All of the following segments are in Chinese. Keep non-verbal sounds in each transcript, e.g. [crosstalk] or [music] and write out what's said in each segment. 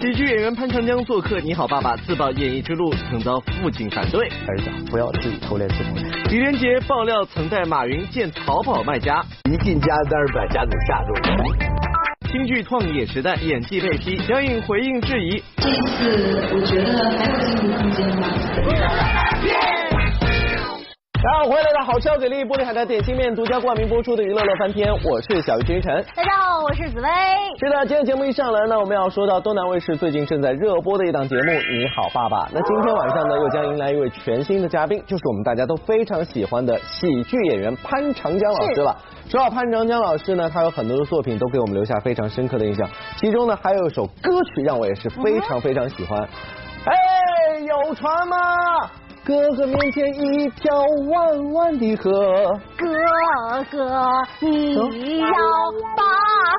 喜剧演员潘长江做客《你好，爸爸》，自曝演艺之路曾遭父亲反对。儿子，不要自己偷练自摸。李连杰爆料曾带马云见淘宝卖家，一进家单把家给吓住了。京剧《创业时代》演技被批，杨颖回应质疑。这次我觉得还有进步空间吧。大家好，欢迎来到好吃给力玻璃海苔点心面独家冠名播出的娱乐乐翻天，我是小鱼君晨。大家好，我是紫薇。是的，今天节目一上来呢，我们要说到东南卫视最近正在热播的一档节目《你好，爸爸》。那今天晚上呢，又将迎来一位全新的嘉宾，就是我们大家都非常喜欢的喜剧演员潘长江老师了。说到潘长江老师呢，他有很多的作品都给我们留下非常深刻的印象，其中呢还有一首歌曲让我也是非常非常喜欢。哎，有船吗？哥哥面前一条弯弯的河，哥哥你要把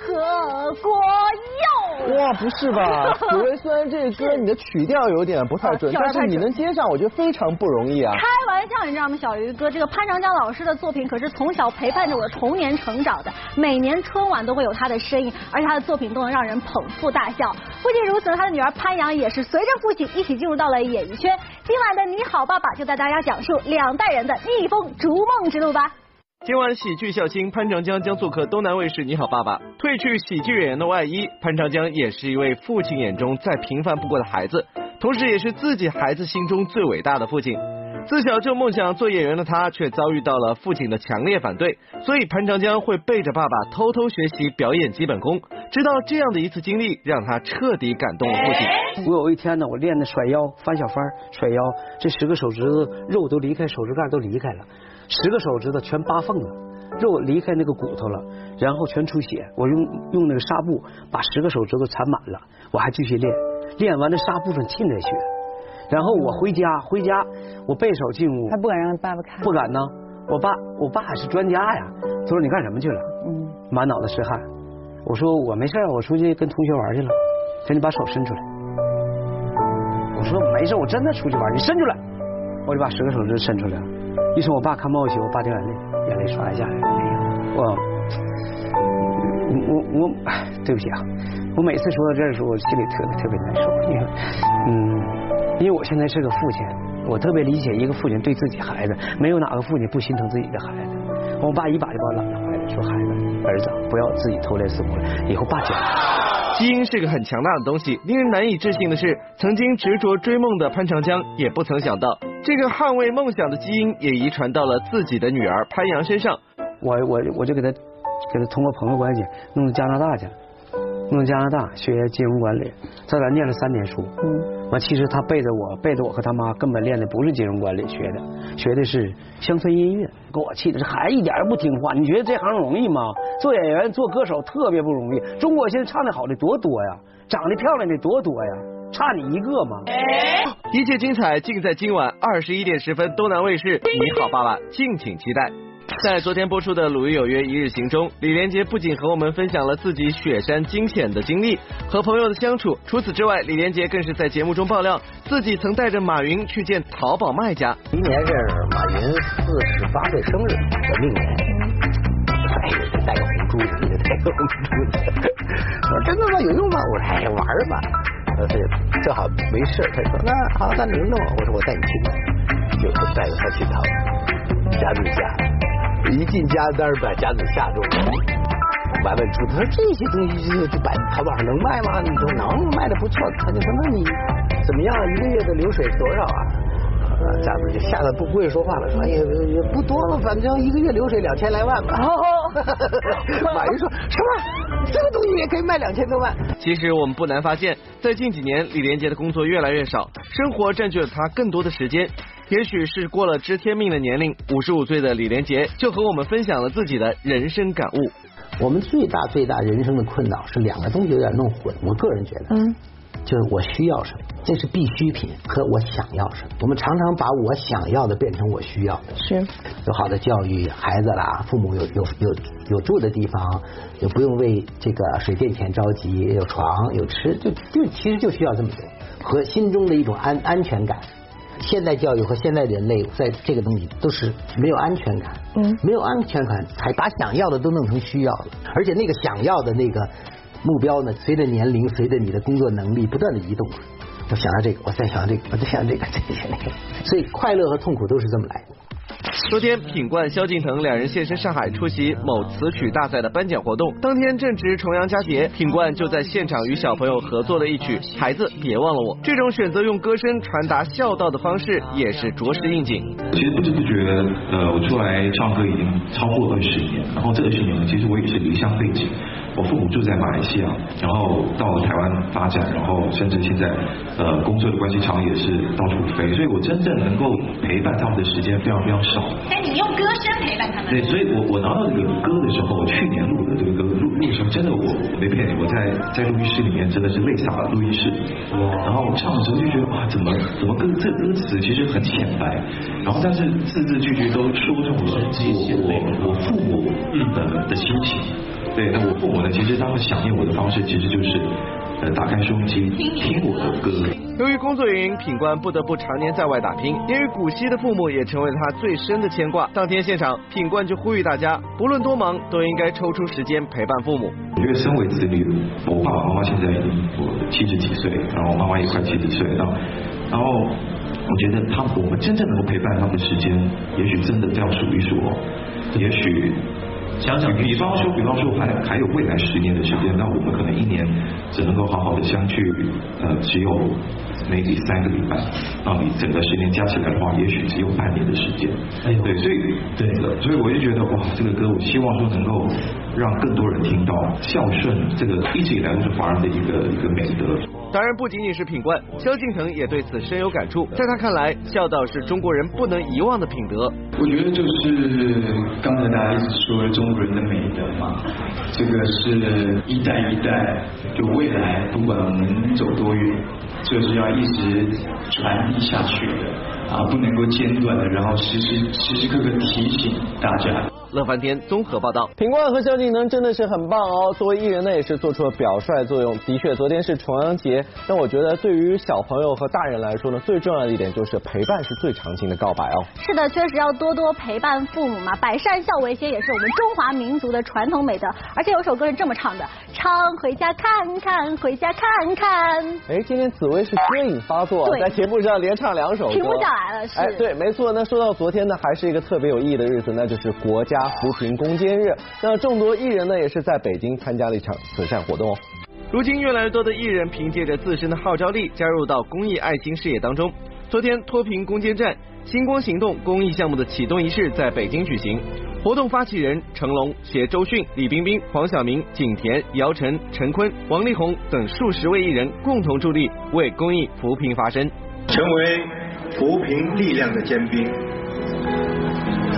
河过哟。哇，不是吧？紫薇，虽然这个歌你的曲调有点不太准，但是你能接上，我觉得非常不容易啊。开玩笑，你知道吗？小鱼哥，这个潘长江老师的作品可是从小陪伴着我的童年成长的，每年春晚都会有他的身影，而且他的作品都能让人捧腹大笑。不仅如此，他的女儿潘阳也是随着父亲一起进入到了演艺圈。今晚的你好。爸爸就带大家讲述两代人的逆风逐梦之路吧。今晚喜剧笑星潘长江将做客东南卫视《你好，爸爸》。褪去喜剧演员的外衣，潘长江也是一位父亲眼中再平凡不过的孩子，同时也是自己孩子心中最伟大的父亲。自小就梦想做演员的他，却遭遇到了父亲的强烈反对，所以潘长江会背着爸爸偷偷学习表演基本功。直到这样的一次经历，让他彻底感动了父亲。我有一天呢，我练的甩腰、翻小翻、甩腰，这十个手指头肉都离开手指盖都离开了，十个手指头全扒缝了，肉离开那个骨头了，然后全出血。我用用那个纱布把十个手指头缠满了，我还继续练，练完了纱布上浸着血。然后我回家，回家我背手进屋，他不敢让爸爸看，不敢呢。我爸，我爸是专家呀。他说你干什么去了？嗯，满脑子是汗。我说我没事，我出去跟同学玩去了。说你把手伸出来。我说没事，我真的出去玩，你伸出来。我就把十个手指伸出来了。一说我爸看冒血，我爸掉眼泪，眼泪唰一下来。我我我，对不起啊。我每次说到这儿的时候，我心里特别特别难受，因为嗯。因为我现在是个父亲，我特别理解一个父亲对自己孩子，没有哪个父亲不心疼自己的孩子。我爸一把就把我揽在怀里，说：“孩子，儿子，不要自己偷练死活，以后爸教。”基因是个很强大的东西，令人难以置信的是，曾经执着追梦的潘长江也不曾想到，这个捍卫梦想的基因也遗传到了自己的女儿潘阳身上。我我我就给他给他通过朋友关系弄到加拿大去了。弄加拿大学金融管理，在那念了三年书。嗯，完其实他背着我，背着我和他妈根本练的不是金融管理学的，学的是乡村音乐。给我气的，这孩子一点也不听话。你觉得这行容易吗？做演员、做歌手特别不容易。中国现在唱的好的多多呀，长得漂亮的多多呀，差你一个吗？一切精彩尽在今晚二十一点十分，东南卫视《你好，爸爸》，敬请期待。在昨天播出的《鲁豫有约一日行》中，李连杰不仅和我们分享了自己雪山惊险的经历和朋友的相处，除此之外，李连杰更是在节目中爆料自己曾带着马云去见淘宝卖家。今年是马云四十八岁生日，的命年，哎呀，带个红珠子，带个红珠子。我说真的吗？有用吗？我说哎，玩吧。他说正好没事，他说那好，那你弄。我说我带你去，就带着他去淘家具家。一进家单把家子吓住了，完问出，他说这些东西就就摆淘宝上能卖吗？你说能，卖的不错。他就说那你怎么样？一个月的流水多少啊？家子就吓得不不会说话了，说也也不多了，反正一个月流水两千来万吧。[laughs] 马云说什么？这个东西也可以卖两千多万？其实我们不难发现，在近几年，李连杰的工作越来越少，生活占据了他更多的时间。也许是过了知天命的年龄，五十五岁的李连杰就和我们分享了自己的人生感悟。我们最大最大人生的困扰是两个东西有点弄混。我个人觉得，嗯，就是我需要什么，这是必需品，和我想要什么。我们常常把我想要的变成我需要的。是，有好的教育孩子啦，父母有有有有住的地方，有不用为这个水电钱着急，有床有吃，就就其实就需要这么多，和心中的一种安安全感。现代教育和现代人类在这个东西都是没有安全感，嗯，没有安全感，才把想要的都弄成需要了，而且那个想要的那个目标呢，随着年龄，随着你的工作能力不断的移动。我想到这个，我再想到这个，我再想到这个，这个那个，所以快乐和痛苦都是这么来的。昨天，品冠、萧敬腾两人现身上海出席某词曲大赛的颁奖活动。当天正值重阳佳节，品冠就在现场与小朋友合作了一曲《孩子别忘了我》。这种选择用歌声传达孝道的方式，也是着实应景。其实不知不觉，呃，我出来唱歌已经超过二十年，然后这二十年其实我也是离乡背景。我父母住在马来西亚，然后到了台湾发展，然后甚至现在呃工作的关系，常也是到处飞，所以我真正能够陪伴他们的时间非常非常少。但你用歌声陪伴他们。对，所以我我拿到这个歌的时候，我去年录的这个歌录录的时候，真的我没骗你，我在在录音室里面真的是泪洒了录音室。然后唱的时候就觉得哇，怎么怎么歌这歌词其实很浅白，然后但是字字句句都说中了我我我父母的的心情。对，那我父母呢？其实他们想念我的方式，其实就是呃打开收音机听我的歌。由于工作原因，品冠不得不常年在外打拼。因为古稀的父母也成为了他最深的牵挂。当天现场，品冠就呼吁大家，不论多忙，都应该抽出时间陪伴父母。我觉得身为子女，我爸爸妈妈现在已经我七十几岁，然后我妈妈也快七十岁了，然后我觉得他我们真正能够陪伴他们的时间，也许真的要数一数哦，也许。想想，比方说，比方说，还还有未来十年的时间，那我们可能一年只能够好好的相聚，呃，只有 maybe 三个礼拜。那你整个十年加起来的话，也许只有半年的时间。哎，对，所以对的，所以我就觉得哇，这个歌我希望说能够让更多人听到孝顺，这个一直以来都是华人的一个一个美德。当然，不仅仅是品冠，萧敬腾也对此深有感触。在他看来，孝道是中国人不能遗忘的品德。我觉得就是刚才大家一直说的中国人的美德嘛，这个是一代一代，就未来不管我们走多远，就是要一直传递下去的啊，不能够间断的，然后时时时时刻刻提醒大家。乐翻天综合报道，品冠和萧敬腾真的是很棒哦。作为艺人呢，也是做出了表率作用。的确，昨天是重阳节，但我觉得对于小朋友和大人来说呢，最重要的一点就是陪伴是最长情的告白哦。是的，确实要多多陪伴父母嘛。百善孝为先也是我们中华民族的传统美德。而且有首歌是这么唱的：唱回家看看，回家看看。哎，今天紫薇是歌瘾发作，在节目上连唱两首，停不下来了。是。哎，对，没错。那说到昨天呢，还是一个特别有意义的日子，那就是国家。扶贫攻坚日，那众多艺人呢也是在北京参加了一场慈善活动哦。如今，越来越多的艺人凭借着自身的号召力，加入到公益爱心事业当中。昨天，脱贫攻坚战星光行动公益项目的启动仪式在北京举行。活动发起人成龙携周迅、李冰冰、黄晓明、景甜、姚晨、陈坤、王力宏等数十位艺人共同助力，为公益扶贫发声，成为扶贫力量的尖兵。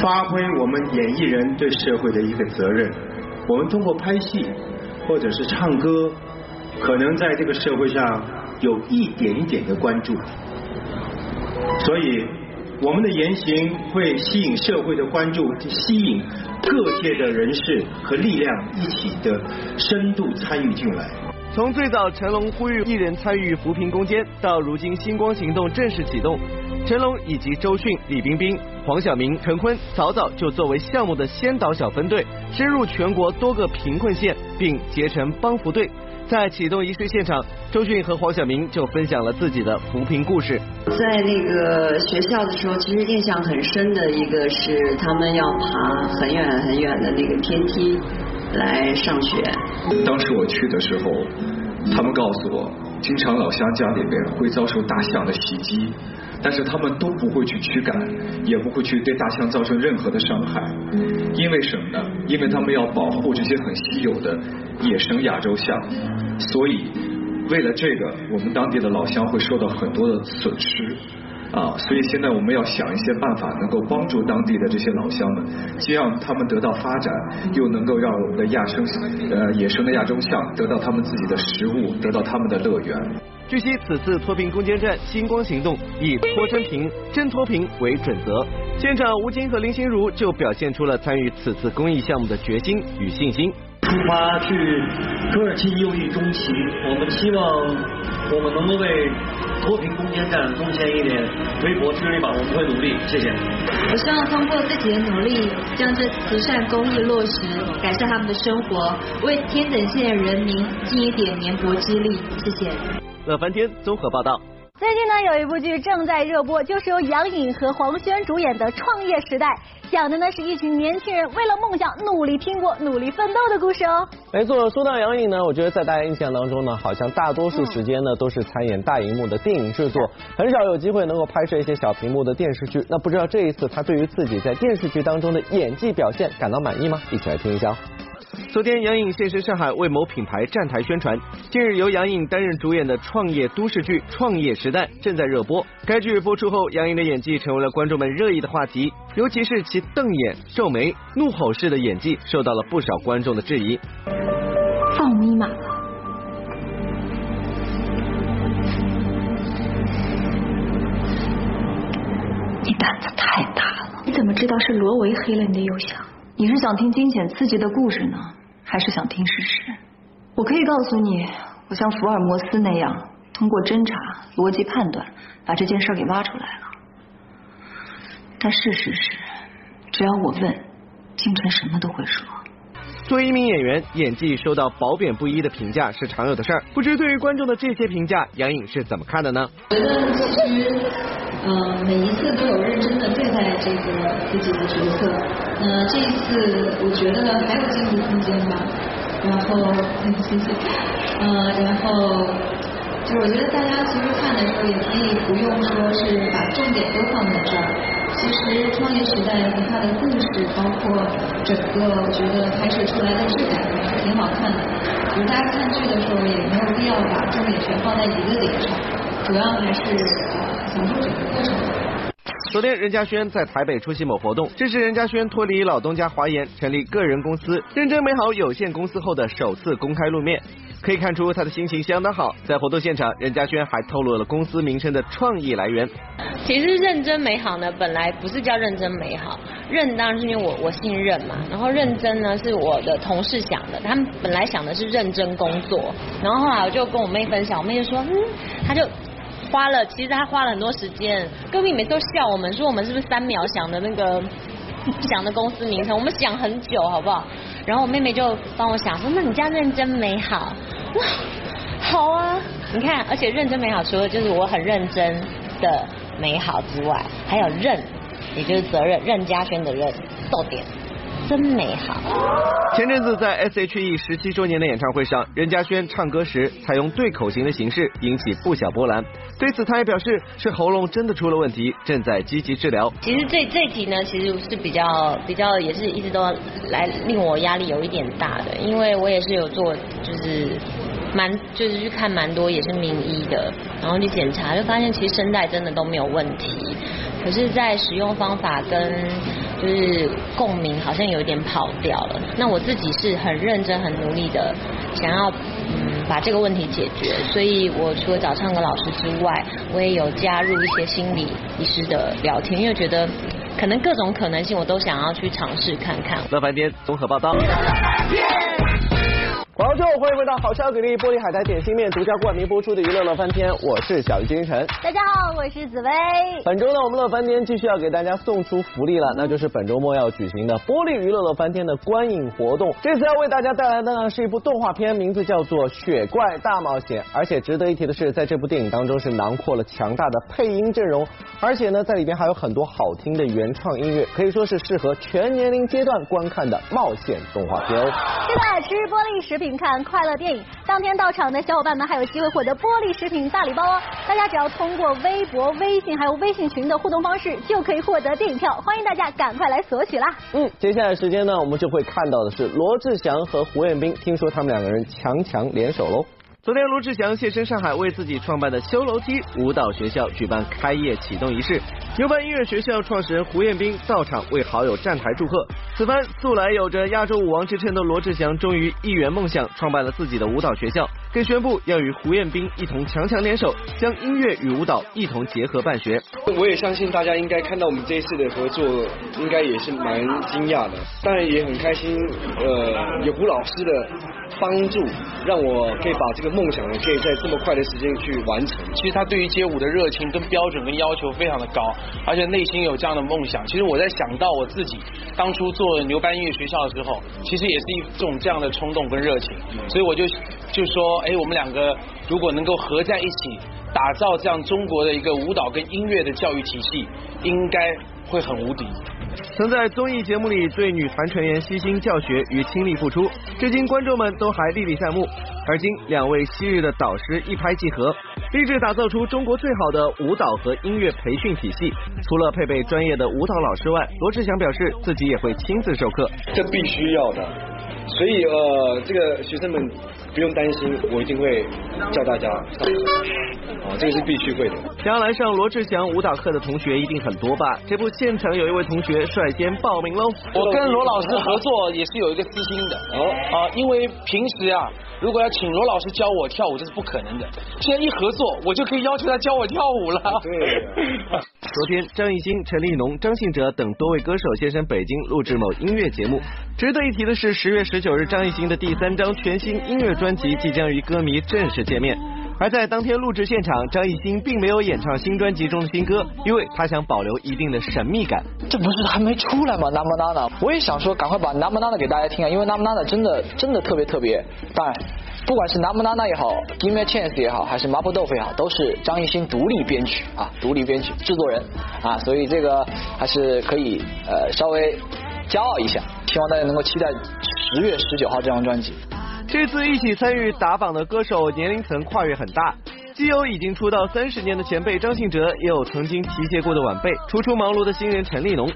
发挥我们演艺人对社会的一个责任，我们通过拍戏或者是唱歌，可能在这个社会上有一点一点的关注，所以我们的言行会吸引社会的关注，吸引各界的人士和力量一起的深度参与进来。从最早成龙呼吁艺人参与扶贫攻坚，到如今星光行动正式启动，成龙以及周迅、李冰冰、黄晓明、陈坤早早就作为项目的先导小分队，深入全国多个贫困县，并结成帮扶队。在启动仪式现场，周迅和黄晓明就分享了自己的扶贫故事。在那个学校的时候，其实印象很深的一个是他们要爬很远很远的那个天梯。来上学。当时我去的时候，他们告诉我，经常老乡家里边会遭受大象的袭击，但是他们都不会去驱赶，也不会去对大象造成任何的伤害。因为什么呢？因为他们要保护这些很稀有的野生亚洲象，所以为了这个，我们当地的老乡会受到很多的损失。啊，所以现在我们要想一些办法，能够帮助当地的这些老乡们，既让他们得到发展，又能够让我们的亚生呃野生的亚洲象得到他们自己的食物，得到他们的乐园。据悉，此次脱贫攻坚战星光行动以脱真贫、真脱贫为准则。现场，吴京和林心如就表现出了参与此次公益项目的决心与信心。出发去土耳其右翼中旗，我们希望我们能够为脱贫攻坚战贡献一点微薄之力吧，我们会努力，谢谢。我希望通过自己的努力，将这慈善公益落实，改善他们的生活，为天等县人民尽一点绵薄之力。谢谢。乐翻天综合报道。最近呢，有一部剧正在热播，就是由杨颖和黄轩主演的《创业时代》，讲的呢是一群年轻人为了梦想努力拼搏、努力奋斗的故事哦。没错，说到杨颖呢，我觉得在大家印象当中呢，好像大多数时间呢都是参演大荧幕的电影制作，很少有机会能够拍摄一些小屏幕的电视剧。那不知道这一次她对于自己在电视剧当中的演技表现感到满意吗？一起来听一下。昨天，杨颖现身上海为某品牌站台宣传。近日，由杨颖担任主演的创业都市剧《创业时代》正在热播。该剧播出后，杨颖的演技成为了观众们热议的话题，尤其是其瞪眼、皱眉、怒吼式的演技，受到了不少观众的质疑。放密码。你胆子太大了！你怎么知道是罗维黑了你的邮箱？你是想听惊险刺激的故事呢，还是想听事实？我可以告诉你，我像福尔摩斯那样，通过侦查、逻辑判断，把这件事给挖出来了。但事实是，只要我问，金晨什么都会说。作为一名演员，演技受到褒贬不一的评价是常有的事儿。不知对于观众的这些评价，杨颖是怎么看的呢？觉得其实，呃，每一次都有认真的对待这个自己的角色。那这一次，我觉得还有进步空间吧。然后，谢谢。呃，然后，就是我觉得大家其实看的时候，也可以不用说是把重点都放在这儿。其实创业时代和它的故事，包括整个我觉得拍摄出来的质感是挺好看的。就是大家看剧的时候，也没有必要把重点全放在一个点上，主要还是呃享受整个过程。昨天，任嘉轩在台北出席某活动，这是任嘉轩脱离老东家华研，成立个人公司认真美好有限公司后的首次公开露面。可以看出他的心情相当好。在活动现场，任嘉轩还透露了公司名称的创意来源。其实认真美好呢，本来不是叫认真美好，认当然是因为我我姓任嘛，然后认真呢是我的同事想的，他们本来想的是认真工作，然后后来我就跟我妹分享，我妹就说，嗯，他就花了，其实他花了很多时间，隔壁每次都笑我们说我们是不是三秒想的那个 [laughs] 想的公司名称，我们想很久好不好？然后我妹妹就帮我想说，那你这样认真美好，哇，[laughs] 好啊，你看，而且认真美好除了就是我很认真的。美好之外，还有任，也就是责任，任嘉轩的任，逗点，真美好。前阵子在 S.H.E 十七周年的演唱会上，任嘉轩唱歌时采用对口型的形式，引起不小波澜。对此，他也表示是喉咙真的出了问题，正在积极治疗。其实这这题呢，其实是比较比较，也是一直都来令我压力有一点大的，因为我也是有做，就是。蛮就是去看蛮多也是名医的，然后去检查就发现其实声带真的都没有问题，可是，在使用方法跟就是共鸣好像有点跑掉了。那我自己是很认真很努力的想要把这个问题解决，所以我除了找唱歌老师之外，我也有加入一些心理医师的聊天，因为觉得可能各种可能性我都想要去尝试看看。乐凡天综合报道。广州，欢迎回到《好笑给力玻璃海苔点心面》独家冠名播出的娱乐乐翻天，我是小鱼金晨。大家好，我是紫薇。本周呢，我们乐翻天继续要给大家送出福利了，那就是本周末要举行的玻璃娱乐乐翻天的观影活动。这次要为大家带来的呢是一部动画片，名字叫做《雪怪大冒险》。而且值得一提的是，在这部电影当中是囊括了强大的配音阵容，而且呢在里边还有很多好听的原创音乐，可以说是适合全年龄阶段观看的冒险动画片哦。是的，吃玻璃食品。请看快乐电影，当天到场的小伙伴们还有机会获得玻璃食品大礼包哦！大家只要通过微博、微信还有微信群的互动方式，就可以获得电影票，欢迎大家赶快来索取啦！嗯，接下来时间呢，我们就会看到的是罗志祥和胡彦斌，听说他们两个人强强联手喽。昨天，罗志祥现身上海，为自己创办的修楼梯舞蹈学校举办开业启动仪式。牛班音乐学校创始人胡彦斌到场为好友站台祝贺。此番素来有着亚洲舞王之称的罗志祥，终于一圆梦想，创办了自己的舞蹈学校，更宣布要与胡彦斌一同强强联手，将音乐与舞蹈一同结合办学。我也相信大家应该看到我们这一次的合作，应该也是蛮惊讶的，当然也很开心。呃，有胡老师的帮助，让我可以把这个。梦想呢，可以在这么快的时间去完成。其实他对于街舞的热情跟标准跟要求非常的高，而且内心有这样的梦想。其实我在想到我自己当初做牛班音乐学校的时候，其实也是一种这样的冲动跟热情。所以我就就说，哎，我们两个如果能够合在一起，打造这样中国的一个舞蹈跟音乐的教育体系，应该会很无敌。曾在综艺节目里对女团成员悉心教学与倾力付出，至今观众们都还历历在目。而今两位昔日的导师一拍即合，立志打造出中国最好的舞蹈和音乐培训体系。除了配备专业的舞蹈老师外，罗志祥表示自己也会亲自授课，这必须要的。所以呃，这个学生们不用担心，我一定会教大家。啊，这个是必须会的。想要来上罗志祥舞蹈课的同学一定很多吧？这不，现场有一位同学率先报名喽。我跟罗老师合作也是有一个私心的。哦。啊，因为平时啊，如果要请罗老师教我跳舞，这是不可能的。现在一合作，我就可以要求他教我跳舞了。对。昨天，张艺兴、陈立农、张信哲等多位歌手现身北京录制某音乐节目。值得一提的是，十月十九日，张艺兴的第三张全新音乐专专辑即将与歌迷正式见面。而在当天录制现场，张艺兴并没有演唱新专辑中的新歌，因为他想保留一定的神秘感。这不是还没出来吗？Number Nana，我也想说赶快把 Number Nana 给大家听啊，因为 Number Nana 真的真的特别特别。当然，不管是 Number Nana 也好，Give Me a Chance 也好，还是麻婆豆腐也好，都是张艺兴独立编曲啊，独立编曲制作人啊，所以这个还是可以呃稍微骄傲一下。希望大家能够期待十月十九号这张专辑。这次一起参与打榜的歌手年龄层跨越很大，既有已经出道三十年的前辈张信哲，也有曾经提携过的晚辈，初出茅庐的新人陈立农。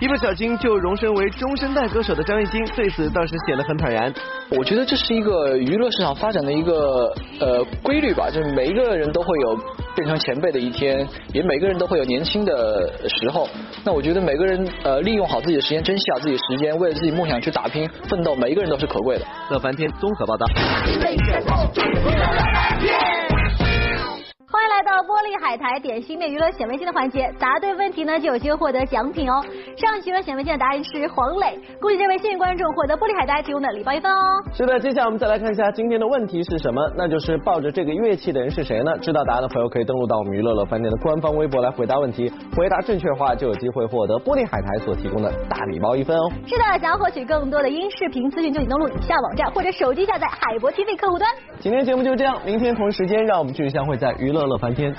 一不小心就荣升为中生代歌手的张艺兴，对此倒是显得很坦然。我觉得这是一个娱乐市场发展的一个呃规律吧，就是每一个人都会有变成前辈的一天，也每个人都会有年轻的时候。那我觉得每个人呃利用好自己的时间，珍惜好自己的时间，为了自己梦想去打拼奋斗，每一个人都是可贵的。乐翻天综合报道。[laughs] 海苔点心面娱乐显微镜的环节，答对问题呢就有机会获得奖品哦。上期娱乐显微镜的答案是黄磊，恭喜这位幸运观众获得玻璃海苔提供的礼包一份哦。是的，接下来我们再来看一下今天的问题是什么，那就是抱着这个乐器的人是谁呢？知道答案的朋友可以登录到我们娱乐乐饭店的官方微博来回答问题，回答正确的话就有机会获得玻璃海苔所提供的大礼包一份哦。是的，想要获取更多的音视频资讯，就请登录以下网站或者手机下载海博 TV 客户端。今天节目就这样，明天同一时间让我们继续相会在娱乐乐翻天。